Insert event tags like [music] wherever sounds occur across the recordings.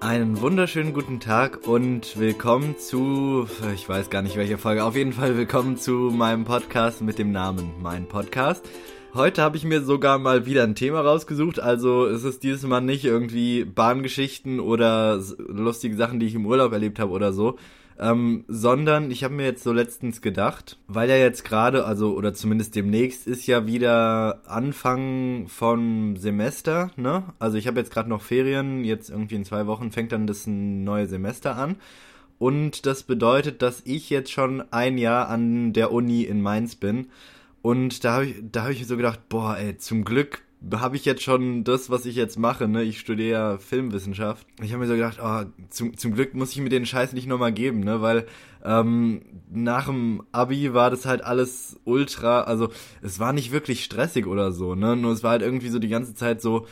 Einen wunderschönen guten Tag und willkommen zu, ich weiß gar nicht welche Folge, auf jeden Fall willkommen zu meinem Podcast mit dem Namen Mein Podcast. Heute habe ich mir sogar mal wieder ein Thema rausgesucht, also es ist dieses Mal nicht irgendwie Bahngeschichten oder lustige Sachen, die ich im Urlaub erlebt habe oder so, ähm, sondern ich habe mir jetzt so letztens gedacht, weil ja jetzt gerade, also oder zumindest demnächst ist ja wieder Anfang vom Semester, ne? Also ich habe jetzt gerade noch Ferien, jetzt irgendwie in zwei Wochen fängt dann das neue Semester an. Und das bedeutet, dass ich jetzt schon ein Jahr an der Uni in Mainz bin. Und da habe ich, da habe ich mir so gedacht, boah, ey, zum Glück habe ich jetzt schon das, was ich jetzt mache, ne? Ich studiere ja Filmwissenschaft. Ich habe mir so gedacht, oh, zum, zum Glück muss ich mir den Scheiß nicht nochmal geben, ne? Weil ähm, nach dem Abi war das halt alles ultra, also es war nicht wirklich stressig oder so, ne? Nur es war halt irgendwie so die ganze Zeit so,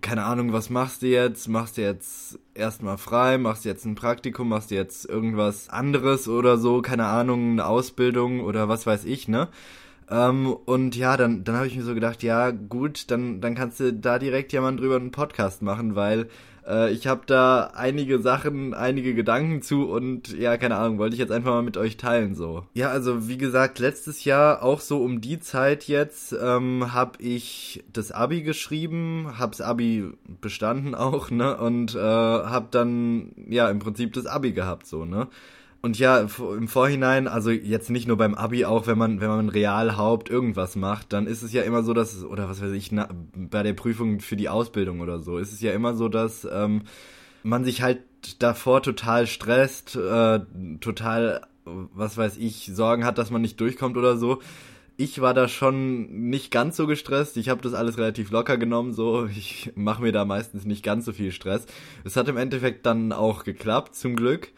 keine Ahnung, was machst du jetzt? Machst du jetzt erstmal frei? Machst du jetzt ein Praktikum? Machst du jetzt irgendwas anderes oder so? Keine Ahnung, eine Ausbildung oder was weiß ich, ne? Ähm, und ja, dann, dann habe ich mir so gedacht, ja gut, dann, dann kannst du da direkt ja mal drüber einen Podcast machen, weil äh, ich habe da einige Sachen, einige Gedanken zu und ja, keine Ahnung, wollte ich jetzt einfach mal mit euch teilen so. Ja, also wie gesagt, letztes Jahr auch so um die Zeit jetzt ähm, habe ich das Abi geschrieben, hab's Abi bestanden auch, ne, und äh, habe dann ja im Prinzip das Abi gehabt so, ne. Und ja, im Vorhinein, also jetzt nicht nur beim Abi, auch wenn man, wenn man Realhaupt irgendwas macht, dann ist es ja immer so, dass, oder was weiß ich, na, bei der Prüfung für die Ausbildung oder so, ist es ja immer so, dass ähm, man sich halt davor total stresst, äh, total, was weiß ich, Sorgen hat, dass man nicht durchkommt oder so. Ich war da schon nicht ganz so gestresst. Ich habe das alles relativ locker genommen, so. Ich mache mir da meistens nicht ganz so viel Stress. Es hat im Endeffekt dann auch geklappt, zum Glück.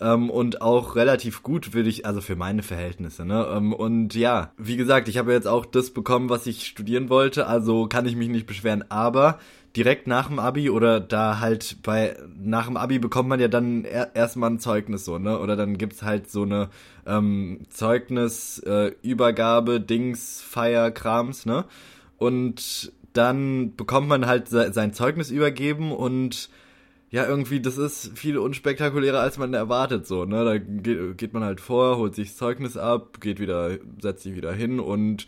Ähm, und auch relativ gut, würde ich, also für meine Verhältnisse, ne? Ähm, und ja, wie gesagt, ich habe jetzt auch das bekommen, was ich studieren wollte, also kann ich mich nicht beschweren, aber direkt nach dem Abi oder da halt bei nach dem Abi bekommt man ja dann er, erstmal ein Zeugnis so, ne? Oder dann gibt's halt so eine ähm, Zeugnis äh, Dings Feier Krams, ne? Und dann bekommt man halt sein Zeugnis übergeben und ja, irgendwie, das ist viel unspektakulärer, als man erwartet, so, ne? Da geht, geht man halt vor, holt sich das Zeugnis ab, geht wieder, setzt sich wieder hin und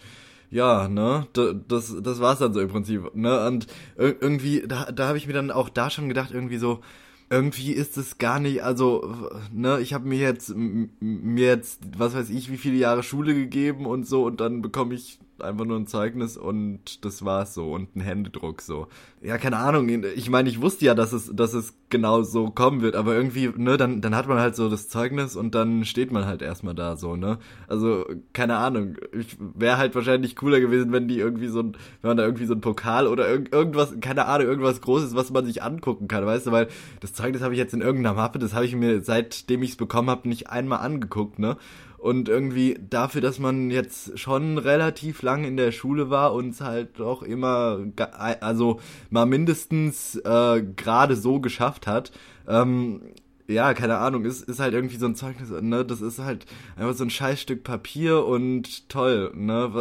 ja, ne, das, das war's dann so im Prinzip, ne? Und irgendwie, da, da habe ich mir dann auch da schon gedacht, irgendwie so, irgendwie ist es gar nicht, also, ne, ich habe mir jetzt, mir jetzt, was weiß ich, wie viele Jahre Schule gegeben und so und dann bekomme ich einfach nur ein Zeugnis und das war's so und ein Händedruck so. Ja, keine Ahnung. Ich meine, ich wusste ja, dass es, dass es genau so kommen wird, aber irgendwie, ne, dann, dann hat man halt so das Zeugnis und dann steht man halt erstmal da so, ne? Also, keine Ahnung. Ich wäre halt wahrscheinlich cooler gewesen, wenn die irgendwie so ein, wenn man da irgendwie so ein Pokal oder irg irgendwas, keine Ahnung, irgendwas Großes, was man sich angucken kann, weißt du, weil das Zeugnis habe ich jetzt in irgendeiner Mappe, das habe ich mir seitdem ich es bekommen habe nicht einmal angeguckt, ne? Und irgendwie dafür, dass man jetzt schon relativ lang in der Schule war und halt auch immer, also mal mindestens äh, gerade so geschafft hat, ähm, ja, keine Ahnung, ist, ist halt irgendwie so ein Zeugnis, ne, das ist halt einfach so ein Scheißstück Papier und toll, ne,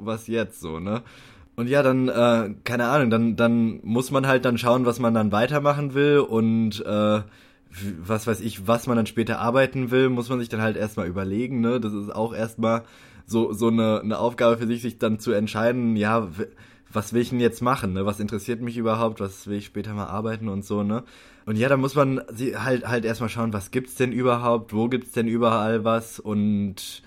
was jetzt so, ne. Und ja, dann, äh, keine Ahnung, dann, dann muss man halt dann schauen, was man dann weitermachen will und äh, was weiß ich, was man dann später arbeiten will, muss man sich dann halt erstmal überlegen, ne? Das ist auch erstmal so, so eine, eine Aufgabe für sich, sich dann zu entscheiden, ja, was will ich denn jetzt machen, ne? Was interessiert mich überhaupt, was will ich später mal arbeiten und so, ne? Und ja, da muss man halt halt erstmal schauen, was gibt's denn überhaupt, wo gibt's denn überall was und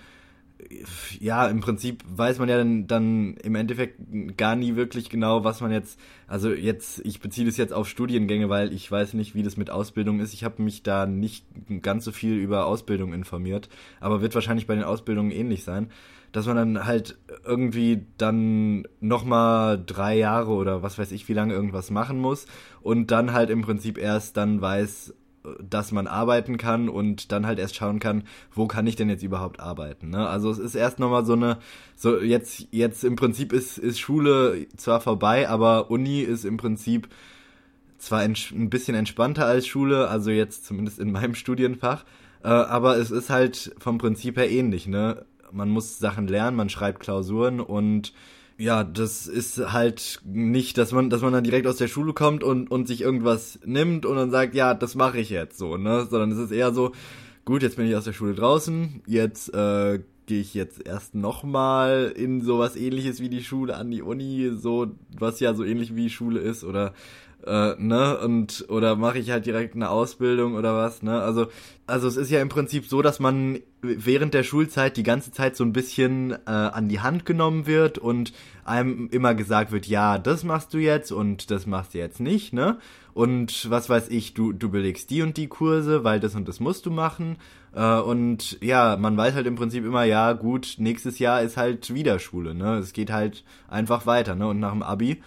ja, im Prinzip weiß man ja dann, dann im Endeffekt gar nie wirklich genau, was man jetzt, also jetzt, ich beziehe das jetzt auf Studiengänge, weil ich weiß nicht, wie das mit Ausbildung ist. Ich habe mich da nicht ganz so viel über Ausbildung informiert, aber wird wahrscheinlich bei den Ausbildungen ähnlich sein, dass man dann halt irgendwie dann nochmal drei Jahre oder was weiß ich, wie lange irgendwas machen muss und dann halt im Prinzip erst dann weiß, dass man arbeiten kann und dann halt erst schauen kann, wo kann ich denn jetzt überhaupt arbeiten. Ne? Also es ist erst nochmal so eine, so jetzt, jetzt im Prinzip ist, ist Schule zwar vorbei, aber Uni ist im Prinzip zwar ein bisschen entspannter als Schule, also jetzt zumindest in meinem Studienfach, äh, aber es ist halt vom Prinzip her ähnlich. Ne? Man muss Sachen lernen, man schreibt Klausuren und ja, das ist halt nicht, dass man, dass man dann direkt aus der Schule kommt und, und sich irgendwas nimmt und dann sagt, ja, das mache ich jetzt so, ne? Sondern es ist eher so, gut, jetzt bin ich aus der Schule draußen, jetzt äh, gehe ich jetzt erst nochmal in sowas ähnliches wie die Schule an die Uni, so was ja so ähnlich wie Schule ist oder äh, ne und oder mache ich halt direkt eine Ausbildung oder was ne? Also also es ist ja im Prinzip so dass man während der Schulzeit die ganze Zeit so ein bisschen äh, an die Hand genommen wird und einem immer gesagt wird ja das machst du jetzt und das machst du jetzt nicht ne? Und was weiß ich du du belegst die und die Kurse weil das und das musst du machen. Äh, und ja man weiß halt im Prinzip immer ja gut nächstes Jahr ist halt wieder Schule ne? Es geht halt einfach weiter ne? Und nach dem Abi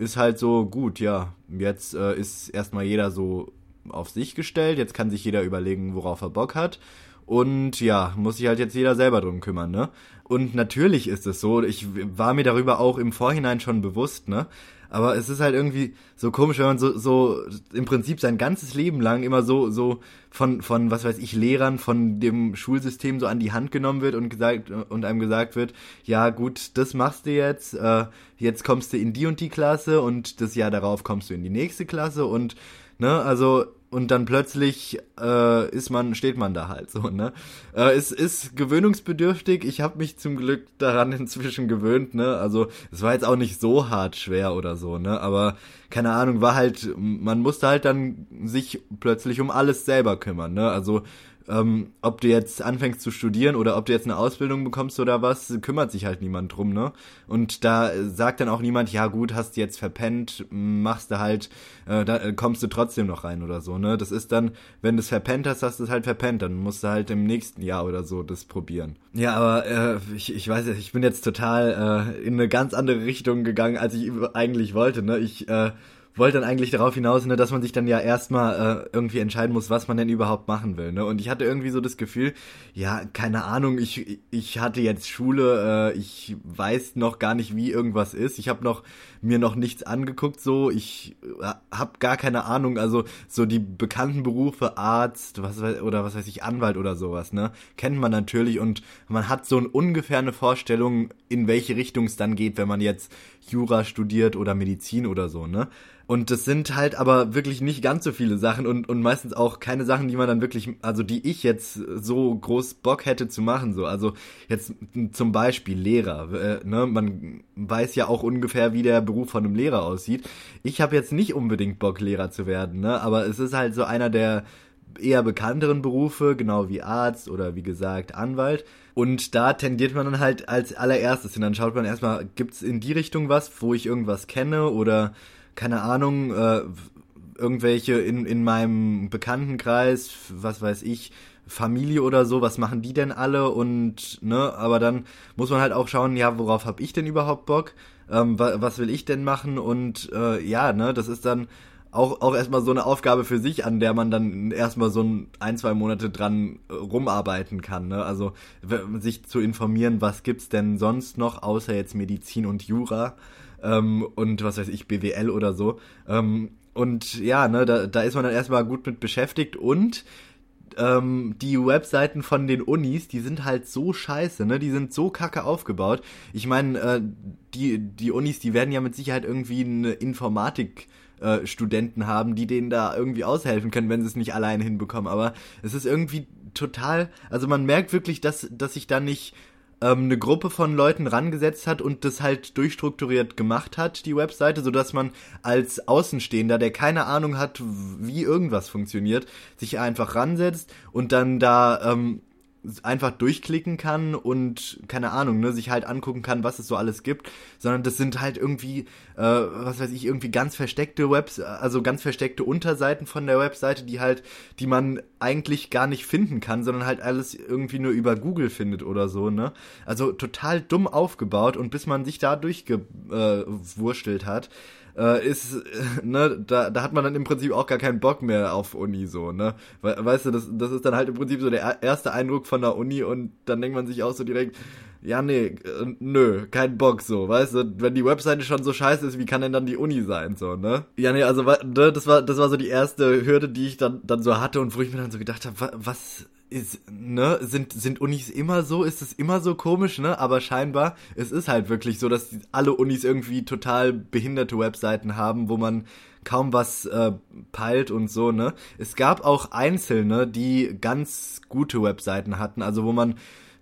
ist halt so gut, ja. Jetzt äh, ist erstmal jeder so auf sich gestellt, jetzt kann sich jeder überlegen, worauf er Bock hat. Und ja, muss sich halt jetzt jeder selber drum kümmern, ne? Und natürlich ist es so, ich war mir darüber auch im Vorhinein schon bewusst, ne? Aber es ist halt irgendwie so komisch, wenn man so, so im Prinzip sein ganzes Leben lang immer so, so von, von, was weiß ich, Lehrern, von dem Schulsystem so an die Hand genommen wird und gesagt, und einem gesagt wird, ja gut, das machst du jetzt, äh, jetzt kommst du in die und die Klasse und das Jahr darauf kommst du in die nächste Klasse und, ne, also und dann plötzlich äh, ist man steht man da halt so ne? Äh, es ist gewöhnungsbedürftig. Ich habe mich zum Glück daran [laughs] inzwischen gewöhnt ne? Also es war jetzt auch nicht so hart schwer oder so ne? Aber keine Ahnung war halt man musste halt dann sich plötzlich um alles selber kümmern ne also ähm, ob du jetzt anfängst zu studieren oder ob du jetzt eine Ausbildung bekommst oder was, kümmert sich halt niemand drum, ne? Und da sagt dann auch niemand, ja gut, hast jetzt verpennt, machst du halt, äh, da äh, kommst du trotzdem noch rein oder so, ne? Das ist dann, wenn du es verpennt hast, hast du es halt verpennt, dann musst du halt im nächsten Jahr oder so das probieren. Ja, aber äh, ich, ich weiß, ich bin jetzt total äh, in eine ganz andere Richtung gegangen, als ich eigentlich wollte, ne? Ich äh, wollte dann eigentlich darauf hinaus, ne, dass man sich dann ja erstmal äh, irgendwie entscheiden muss, was man denn überhaupt machen will. Ne? Und ich hatte irgendwie so das Gefühl, ja, keine Ahnung, ich, ich hatte jetzt Schule, äh, ich weiß noch gar nicht, wie irgendwas ist. Ich habe noch mir noch nichts angeguckt, so ich äh, habe gar keine Ahnung, also so die bekannten Berufe Arzt, was weiß, oder was weiß ich Anwalt oder sowas, ne, kennt man natürlich und man hat so ein ungefähr eine Vorstellung, in welche Richtung es dann geht, wenn man jetzt Jura studiert oder Medizin oder so, ne? Und das sind halt aber wirklich nicht ganz so viele Sachen und, und meistens auch keine Sachen, die man dann wirklich, also die ich jetzt so groß Bock hätte zu machen. So, also jetzt zum Beispiel Lehrer. Äh, ne? Man weiß ja auch ungefähr, wie der Beruf von einem Lehrer aussieht. Ich habe jetzt nicht unbedingt Bock, Lehrer zu werden, ne? Aber es ist halt so einer der eher bekannteren Berufe, genau wie Arzt oder wie gesagt Anwalt. Und da tendiert man dann halt als allererstes hin. Dann schaut man erstmal, gibt's in die Richtung was, wo ich irgendwas kenne oder keine Ahnung, äh, irgendwelche in, in meinem Bekanntenkreis, was weiß ich, Familie oder so, was machen die denn alle und ne, aber dann muss man halt auch schauen, ja, worauf hab ich denn überhaupt Bock? Ähm, wa was will ich denn machen? Und äh, ja, ne, das ist dann auch, auch erstmal so eine Aufgabe für sich, an der man dann erstmal so ein, ein, zwei Monate dran äh, rumarbeiten kann. Ne? Also sich zu informieren, was gibt's denn sonst noch, außer jetzt Medizin und Jura ähm, und was weiß ich, BWL oder so. Ähm, und ja, ne, da, da ist man dann erstmal gut mit beschäftigt und ähm, die Webseiten von den Unis, die sind halt so scheiße, ne? Die sind so kacke aufgebaut. Ich meine, äh, die, die Unis, die werden ja mit Sicherheit irgendwie eine Informatik äh, Studenten haben, die denen da irgendwie aushelfen können, wenn sie es nicht alleine hinbekommen. Aber es ist irgendwie total, also man merkt wirklich, dass, dass sich da nicht ähm, eine Gruppe von Leuten rangesetzt hat und das halt durchstrukturiert gemacht hat, die Webseite, so dass man als Außenstehender, der keine Ahnung hat, wie irgendwas funktioniert, sich einfach ransetzt und dann da ähm, einfach durchklicken kann und keine Ahnung, ne, sich halt angucken kann, was es so alles gibt, sondern das sind halt irgendwie, äh, was weiß ich, irgendwie ganz versteckte Webs, also ganz versteckte Unterseiten von der Webseite, die halt, die man eigentlich gar nicht finden kann, sondern halt alles irgendwie nur über Google findet oder so, ne? Also total dumm aufgebaut und bis man sich da durchgewurstelt äh, hat, äh, ist, äh, [laughs] ne, da, da hat man dann im Prinzip auch gar keinen Bock mehr auf Uni so, ne? We weißt du, das, das ist dann halt im Prinzip so der erste Eindruck von der Uni und dann denkt man sich auch so direkt, ja, nee, äh, nö, kein Bock so, weißt du, wenn die Webseite schon so scheiße ist, wie kann denn dann die Uni sein, so, ne? Ja, nee, also, ne, das war, das war so die erste Hürde, die ich dann, dann so hatte und wo ich mir dann so gedacht habe, was ist, ne, sind, sind Unis immer so? Ist es immer so komisch, ne? Aber scheinbar, es ist halt wirklich so, dass alle Unis irgendwie total behinderte Webseiten haben, wo man kaum was äh, peilt und so, ne? Es gab auch Einzelne, die ganz gute Webseiten hatten, also wo man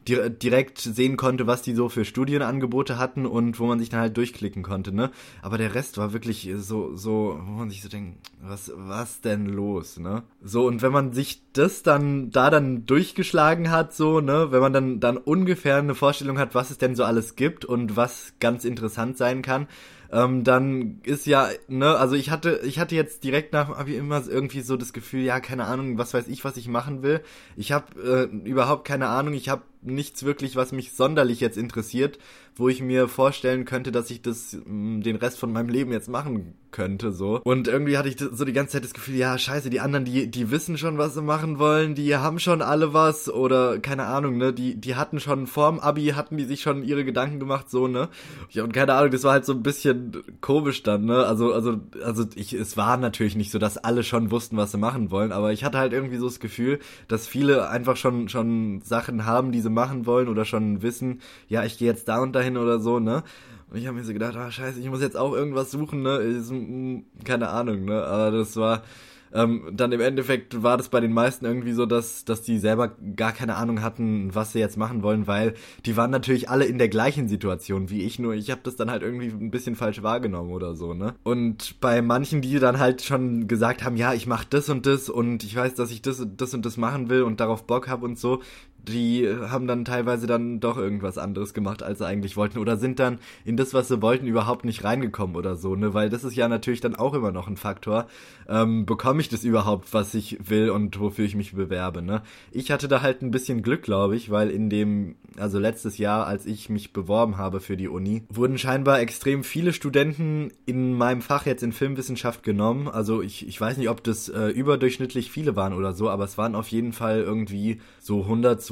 direkt sehen konnte, was die so für Studienangebote hatten und wo man sich dann halt durchklicken konnte, ne? Aber der Rest war wirklich so, so, wo man sich so denkt, was, was denn los, ne? So, und wenn man sich das dann, da dann durchgeschlagen hat, so, ne? Wenn man dann, dann ungefähr eine Vorstellung hat, was es denn so alles gibt und was ganz interessant sein kann, ähm, dann ist ja, ne, also ich hatte, ich hatte jetzt direkt nach Abi immer irgendwie so das Gefühl, ja, keine Ahnung, was weiß ich, was ich machen will. Ich habe äh, überhaupt keine Ahnung, ich habe nichts wirklich, was mich sonderlich jetzt interessiert, wo ich mir vorstellen könnte, dass ich das mh, mm, den Rest von meinem Leben jetzt machen könnte, so. Und irgendwie hatte ich so die ganze Zeit das Gefühl, ja, scheiße, die anderen, die, die wissen schon, was sie machen wollen, die haben schon alle was oder keine Ahnung, ne, die, die hatten schon vorm Abi, hatten die sich schon ihre Gedanken gemacht, so, ne. Ja, und keine Ahnung, das war halt so ein bisschen komisch dann, ne, also, also, also ich, es war natürlich nicht so, dass alle schon wussten, was sie machen wollen, aber ich hatte halt irgendwie so das Gefühl, dass viele einfach schon, schon Sachen haben, die sie machen wollen oder schon wissen, ja, ich gehe jetzt da und dahin oder so, ne. Und ich habe mir so gedacht, ah scheiße, ich muss jetzt auch irgendwas suchen, ne? Ist, keine Ahnung, ne? Aber das war. Ähm, dann im Endeffekt war das bei den meisten irgendwie so, dass, dass die selber gar keine Ahnung hatten, was sie jetzt machen wollen, weil die waren natürlich alle in der gleichen Situation wie ich, nur ich habe das dann halt irgendwie ein bisschen falsch wahrgenommen oder so, ne? Und bei manchen, die dann halt schon gesagt haben, ja, ich mach das und das und ich weiß, dass ich das, das und das machen will und darauf Bock hab und so, die haben dann teilweise dann doch irgendwas anderes gemacht, als sie eigentlich wollten oder sind dann in das, was sie wollten, überhaupt nicht reingekommen oder so, ne? Weil das ist ja natürlich dann auch immer noch ein Faktor. Ähm, bekomme ich das überhaupt, was ich will und wofür ich mich bewerbe, ne? Ich hatte da halt ein bisschen Glück, glaube ich, weil in dem, also letztes Jahr, als ich mich beworben habe für die Uni, wurden scheinbar extrem viele Studenten in meinem Fach jetzt in Filmwissenschaft genommen. Also ich, ich weiß nicht, ob das äh, überdurchschnittlich viele waren oder so, aber es waren auf jeden Fall irgendwie so 100, 200,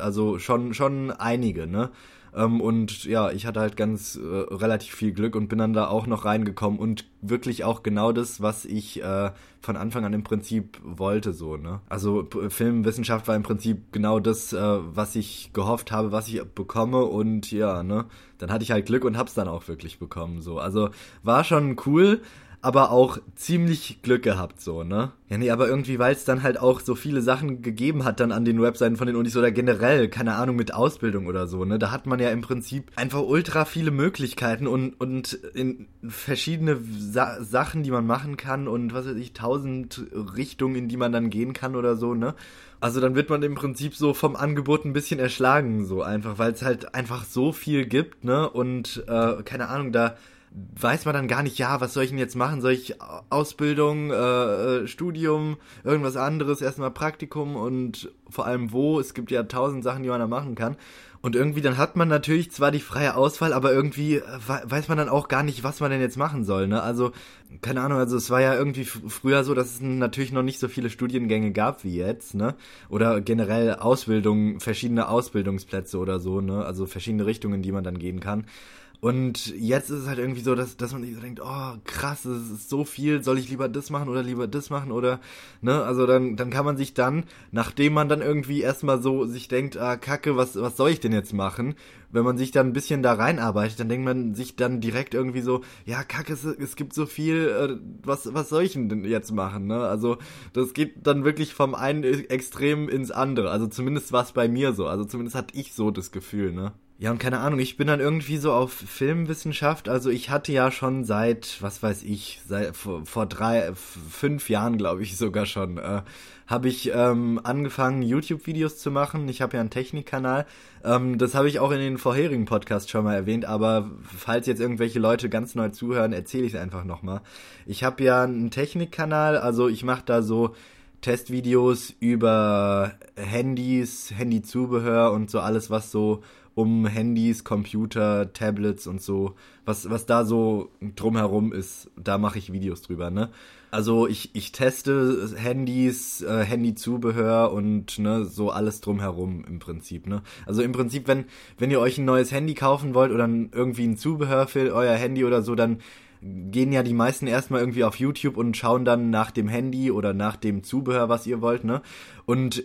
also schon, schon einige, ne? Ähm, und ja, ich hatte halt ganz äh, relativ viel Glück und bin dann da auch noch reingekommen und wirklich auch genau das, was ich äh, von Anfang an im Prinzip wollte, so, ne? Also Filmwissenschaft war im Prinzip genau das, äh, was ich gehofft habe, was ich bekomme und ja, ne? Dann hatte ich halt Glück und hab's dann auch wirklich bekommen, so. Also war schon cool aber auch ziemlich Glück gehabt, so, ne? Ja, nee, aber irgendwie, weil es dann halt auch so viele Sachen gegeben hat dann an den Webseiten von den Unis oder generell, keine Ahnung, mit Ausbildung oder so, ne? Da hat man ja im Prinzip einfach ultra viele Möglichkeiten und, und in verschiedene Sa Sachen, die man machen kann und was weiß ich, tausend Richtungen, in die man dann gehen kann oder so, ne? Also dann wird man im Prinzip so vom Angebot ein bisschen erschlagen, so einfach, weil es halt einfach so viel gibt, ne? Und äh, keine Ahnung, da weiß man dann gar nicht, ja, was soll ich denn jetzt machen? Soll ich Ausbildung, äh, äh, Studium, irgendwas anderes, erstmal Praktikum und vor allem wo? Es gibt ja tausend Sachen, die man da machen kann. Und irgendwie dann hat man natürlich zwar die freie Auswahl, aber irgendwie weiß man dann auch gar nicht, was man denn jetzt machen soll. Ne? Also, keine Ahnung, also es war ja irgendwie früher so, dass es natürlich noch nicht so viele Studiengänge gab wie jetzt, ne? Oder generell Ausbildung, verschiedene Ausbildungsplätze oder so, ne? Also verschiedene Richtungen, die man dann gehen kann. Und jetzt ist es halt irgendwie so, dass, dass man sich so denkt, oh krass, es ist so viel, soll ich lieber das machen oder lieber das machen oder, ne, also dann, dann kann man sich dann, nachdem man dann irgendwie erstmal so sich denkt, ah kacke, was, was soll ich denn jetzt machen? Wenn man sich dann ein bisschen da reinarbeitet, dann denkt man sich dann direkt irgendwie so, ja kacke, es, es gibt so viel, äh, was, was soll ich denn jetzt machen, ne? Also das geht dann wirklich vom einen Extrem ins andere, also zumindest war es bei mir so, also zumindest hatte ich so das Gefühl, ne? Ja, und keine Ahnung, ich bin dann irgendwie so auf Filmwissenschaft. Also ich hatte ja schon seit, was weiß ich, seit vor, vor drei, fünf Jahren, glaube ich sogar schon, äh, habe ich ähm, angefangen, YouTube-Videos zu machen. Ich habe ja einen Technikkanal. Ähm, das habe ich auch in den vorherigen Podcasts schon mal erwähnt, aber falls jetzt irgendwelche Leute ganz neu zuhören, erzähle ich es einfach nochmal. Ich habe ja einen Technikkanal, also ich mache da so Testvideos über Handys, Handyzubehör und so alles, was so um Handys, Computer, Tablets und so, was, was da so drumherum ist, da mache ich Videos drüber, ne? Also ich, ich teste Handys, äh, Handyzubehör und ne, so alles drumherum im Prinzip. Ne? Also im Prinzip, wenn, wenn ihr euch ein neues Handy kaufen wollt oder irgendwie ein Zubehör für euer Handy oder so, dann gehen ja die meisten erstmal irgendwie auf YouTube und schauen dann nach dem Handy oder nach dem Zubehör, was ihr wollt, ne? Und äh,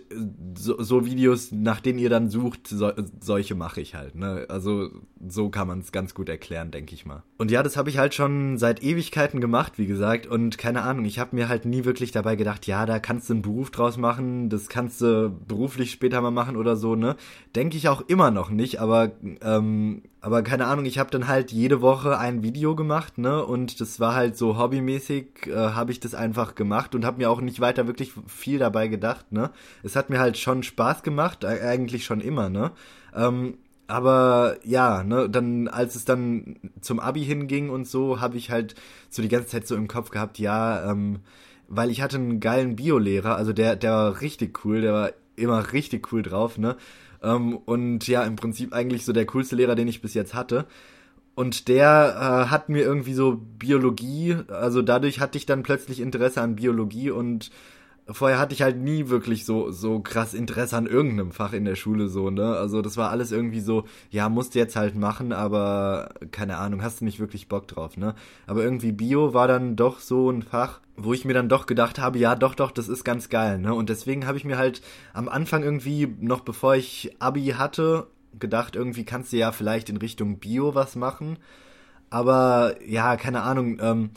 so, so Videos, nach denen ihr dann sucht, so, solche mache ich halt, ne? Also so kann man es ganz gut erklären, denke ich mal. Und ja, das habe ich halt schon seit Ewigkeiten gemacht, wie gesagt. Und keine Ahnung, ich habe mir halt nie wirklich dabei gedacht, ja, da kannst du einen Beruf draus machen, das kannst du beruflich später mal machen oder so, ne? Denke ich auch immer noch nicht, aber ähm, aber keine Ahnung, ich habe dann halt jede Woche ein Video gemacht, ne? Und das war halt so hobbymäßig, äh, habe ich das einfach gemacht und habe mir auch nicht weiter wirklich viel dabei gedacht, ne? Es hat mir halt schon Spaß gemacht, eigentlich schon immer, ne? Ähm, aber ja, ne, dann als es dann zum Abi hinging und so, habe ich halt so die ganze Zeit so im Kopf gehabt, ja, ähm, weil ich hatte einen geilen Biolehrer, also der der war richtig cool, der war immer richtig cool drauf, ne? Ähm, und ja, im Prinzip eigentlich so der coolste Lehrer, den ich bis jetzt hatte. Und der äh, hat mir irgendwie so Biologie, also dadurch hatte ich dann plötzlich Interesse an Biologie und vorher hatte ich halt nie wirklich so so krass Interesse an irgendeinem Fach in der Schule so, ne? Also das war alles irgendwie so, ja, musst du jetzt halt machen, aber keine Ahnung, hast du nicht wirklich Bock drauf, ne? Aber irgendwie Bio war dann doch so ein Fach, wo ich mir dann doch gedacht habe, ja, doch, doch, das ist ganz geil, ne? Und deswegen habe ich mir halt am Anfang irgendwie noch bevor ich Abi hatte, gedacht, irgendwie kannst du ja vielleicht in Richtung Bio was machen. Aber ja, keine Ahnung, ähm,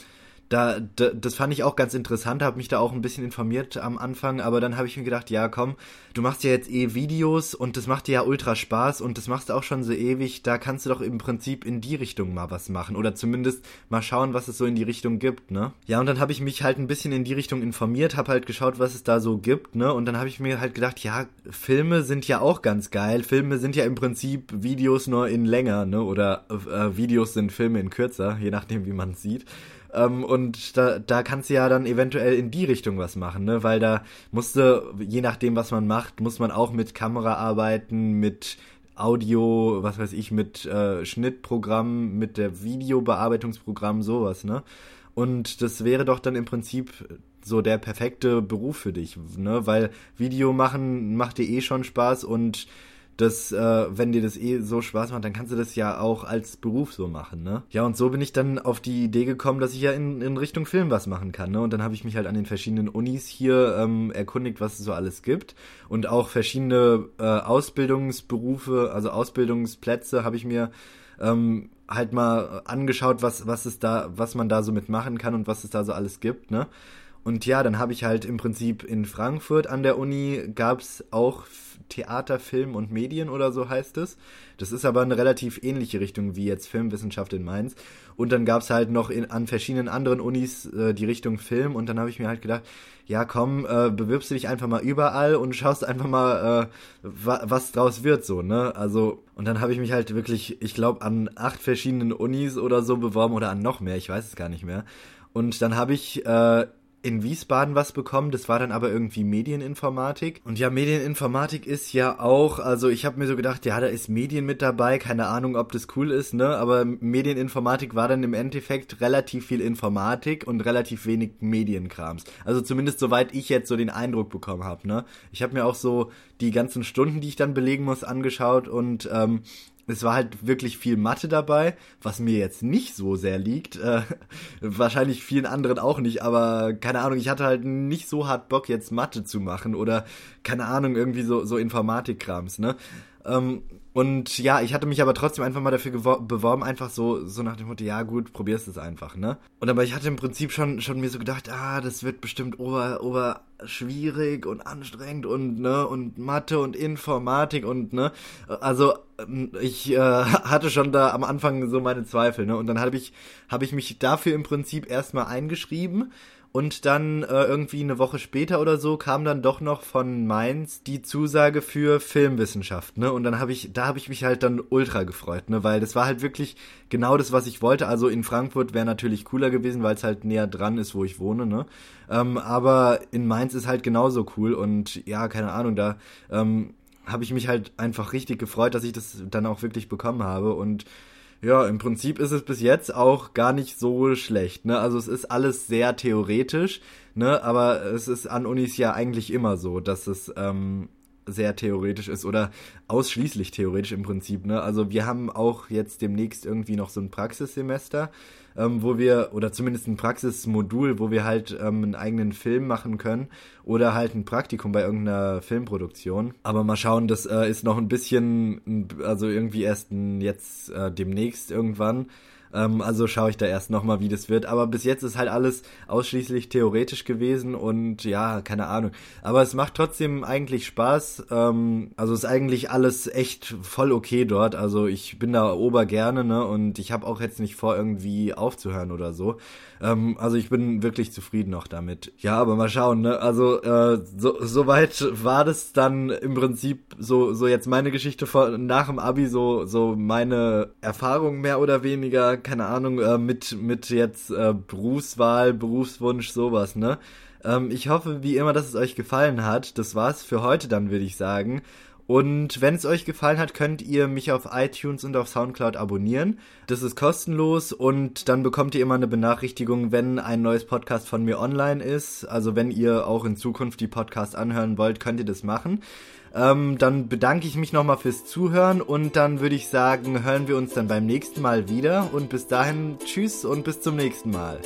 da, da, das fand ich auch ganz interessant, habe mich da auch ein bisschen informiert am Anfang, aber dann habe ich mir gedacht, ja komm, du machst ja jetzt eh Videos und das macht dir ja ultra Spaß und das machst du auch schon so ewig, da kannst du doch im Prinzip in die Richtung mal was machen oder zumindest mal schauen, was es so in die Richtung gibt, ne? Ja, und dann habe ich mich halt ein bisschen in die Richtung informiert, habe halt geschaut, was es da so gibt, ne? Und dann habe ich mir halt gedacht, ja, Filme sind ja auch ganz geil. Filme sind ja im Prinzip Videos nur in länger, ne? Oder äh, Videos sind Filme in kürzer, je nachdem, wie man sieht. Ähm, und da, da kannst du ja dann eventuell in die Richtung was machen, ne? Weil da musste, je nachdem, was man macht, muss man auch mit Kamera arbeiten, mit Audio, was weiß ich, mit äh, Schnittprogramm, mit der Videobearbeitungsprogramm, sowas, ne? Und das wäre doch dann im Prinzip so der perfekte Beruf für dich, ne? Weil Video machen macht dir eh schon Spaß und das, äh, wenn dir das eh so Spaß macht, dann kannst du das ja auch als Beruf so machen, ne? Ja, und so bin ich dann auf die Idee gekommen, dass ich ja in, in Richtung Film was machen kann, ne? Und dann habe ich mich halt an den verschiedenen Unis hier ähm, erkundigt, was es so alles gibt. Und auch verschiedene äh, Ausbildungsberufe, also Ausbildungsplätze habe ich mir ähm, halt mal angeschaut, was, was es da, was man da so mitmachen kann und was es da so alles gibt, ne? Und ja, dann habe ich halt im Prinzip in Frankfurt an der Uni gab's auch Theater, Film und Medien oder so heißt es. Das ist aber eine relativ ähnliche Richtung wie jetzt Filmwissenschaft in Mainz. Und dann gab's halt noch in, an verschiedenen anderen Unis äh, die Richtung Film und dann habe ich mir halt gedacht, ja komm, äh, bewirbst du dich einfach mal überall und schaust einfach mal, äh, wa was draus wird so, ne? Also, und dann habe ich mich halt wirklich, ich glaube, an acht verschiedenen Unis oder so beworben oder an noch mehr, ich weiß es gar nicht mehr. Und dann habe ich äh, in Wiesbaden was bekommen, das war dann aber irgendwie Medieninformatik. Und ja, Medieninformatik ist ja auch, also ich habe mir so gedacht, ja, da ist Medien mit dabei, keine Ahnung, ob das cool ist, ne? Aber Medieninformatik war dann im Endeffekt relativ viel Informatik und relativ wenig Medienkrams. Also zumindest soweit ich jetzt so den Eindruck bekommen habe, ne? Ich habe mir auch so die ganzen Stunden, die ich dann belegen muss, angeschaut und ähm, es war halt wirklich viel Mathe dabei, was mir jetzt nicht so sehr liegt. Äh, [laughs] wahrscheinlich vielen anderen auch nicht, aber keine Ahnung, ich hatte halt nicht so hart Bock, jetzt Mathe zu machen oder keine Ahnung, irgendwie so, so Informatikkrams, ne? Ähm, und ja, ich hatte mich aber trotzdem einfach mal dafür beworben, einfach so, so nach dem Motto, ja gut, probierst es einfach, ne? Und aber ich hatte im Prinzip schon, schon mir so gedacht, ah, das wird bestimmt ober, ober schwierig und anstrengend und, ne, und Mathe und Informatik und, ne, also, ähm, ich äh, [laughs] hatte schon da am Anfang so meine Zweifel, ne, und dann habe ich, habe ich mich dafür im Prinzip erstmal eingeschrieben und dann äh, irgendwie eine Woche später oder so kam dann doch noch von Mainz die Zusage für Filmwissenschaft, ne? Und dann habe ich, da habe ich mich halt dann ultra gefreut, ne? Weil das war halt wirklich genau das, was ich wollte. Also in Frankfurt wäre natürlich cooler gewesen, weil es halt näher dran ist, wo ich wohne, ne? Ähm, aber in Mainz ist halt genauso cool und ja, keine Ahnung, da ähm, habe ich mich halt einfach richtig gefreut, dass ich das dann auch wirklich bekommen habe und Ja, im Prinzip ist es bis jetzt auch gar nicht so schlecht, ne? Also es ist alles sehr theoretisch, ne? Aber es ist an Unis ja eigentlich immer so, dass es ähm, sehr theoretisch ist oder ausschließlich theoretisch im Prinzip. Ne? Also wir haben auch jetzt demnächst irgendwie noch so ein Praxissemester, ähm, wo wir, oder zumindest ein Praxismodul, wo wir halt ähm, einen eigenen Film machen können oder halt ein Praktikum bei irgendeiner Filmproduktion. Aber mal schauen, das äh, ist noch ein bisschen, also irgendwie erst jetzt äh, demnächst irgendwann. Ähm, also schaue ich da erst nochmal, wie das wird. Aber bis jetzt ist halt alles ausschließlich theoretisch gewesen und ja, keine Ahnung. Aber es macht trotzdem eigentlich Spaß. Ähm, also ist eigentlich alles echt voll okay dort. Also ich bin da ober gerne, ne? Und ich habe auch jetzt nicht vor, irgendwie aufzuhören oder so. Ähm, also ich bin wirklich zufrieden noch damit. Ja, aber mal schauen, ne? Also äh, so, soweit war das dann im Prinzip so, so jetzt meine Geschichte von nach dem Abi, so, so meine Erfahrung mehr oder weniger keine Ahnung, äh, mit, mit jetzt äh, Berufswahl, Berufswunsch, sowas, ne? Ähm, ich hoffe, wie immer, dass es euch gefallen hat. Das war's für heute dann, würde ich sagen. Und wenn es euch gefallen hat, könnt ihr mich auf iTunes und auf Soundcloud abonnieren. Das ist kostenlos und dann bekommt ihr immer eine Benachrichtigung, wenn ein neues Podcast von mir online ist. Also wenn ihr auch in Zukunft die Podcasts anhören wollt, könnt ihr das machen. Ähm, dann bedanke ich mich nochmal fürs Zuhören und dann würde ich sagen, hören wir uns dann beim nächsten Mal wieder und bis dahin tschüss und bis zum nächsten Mal.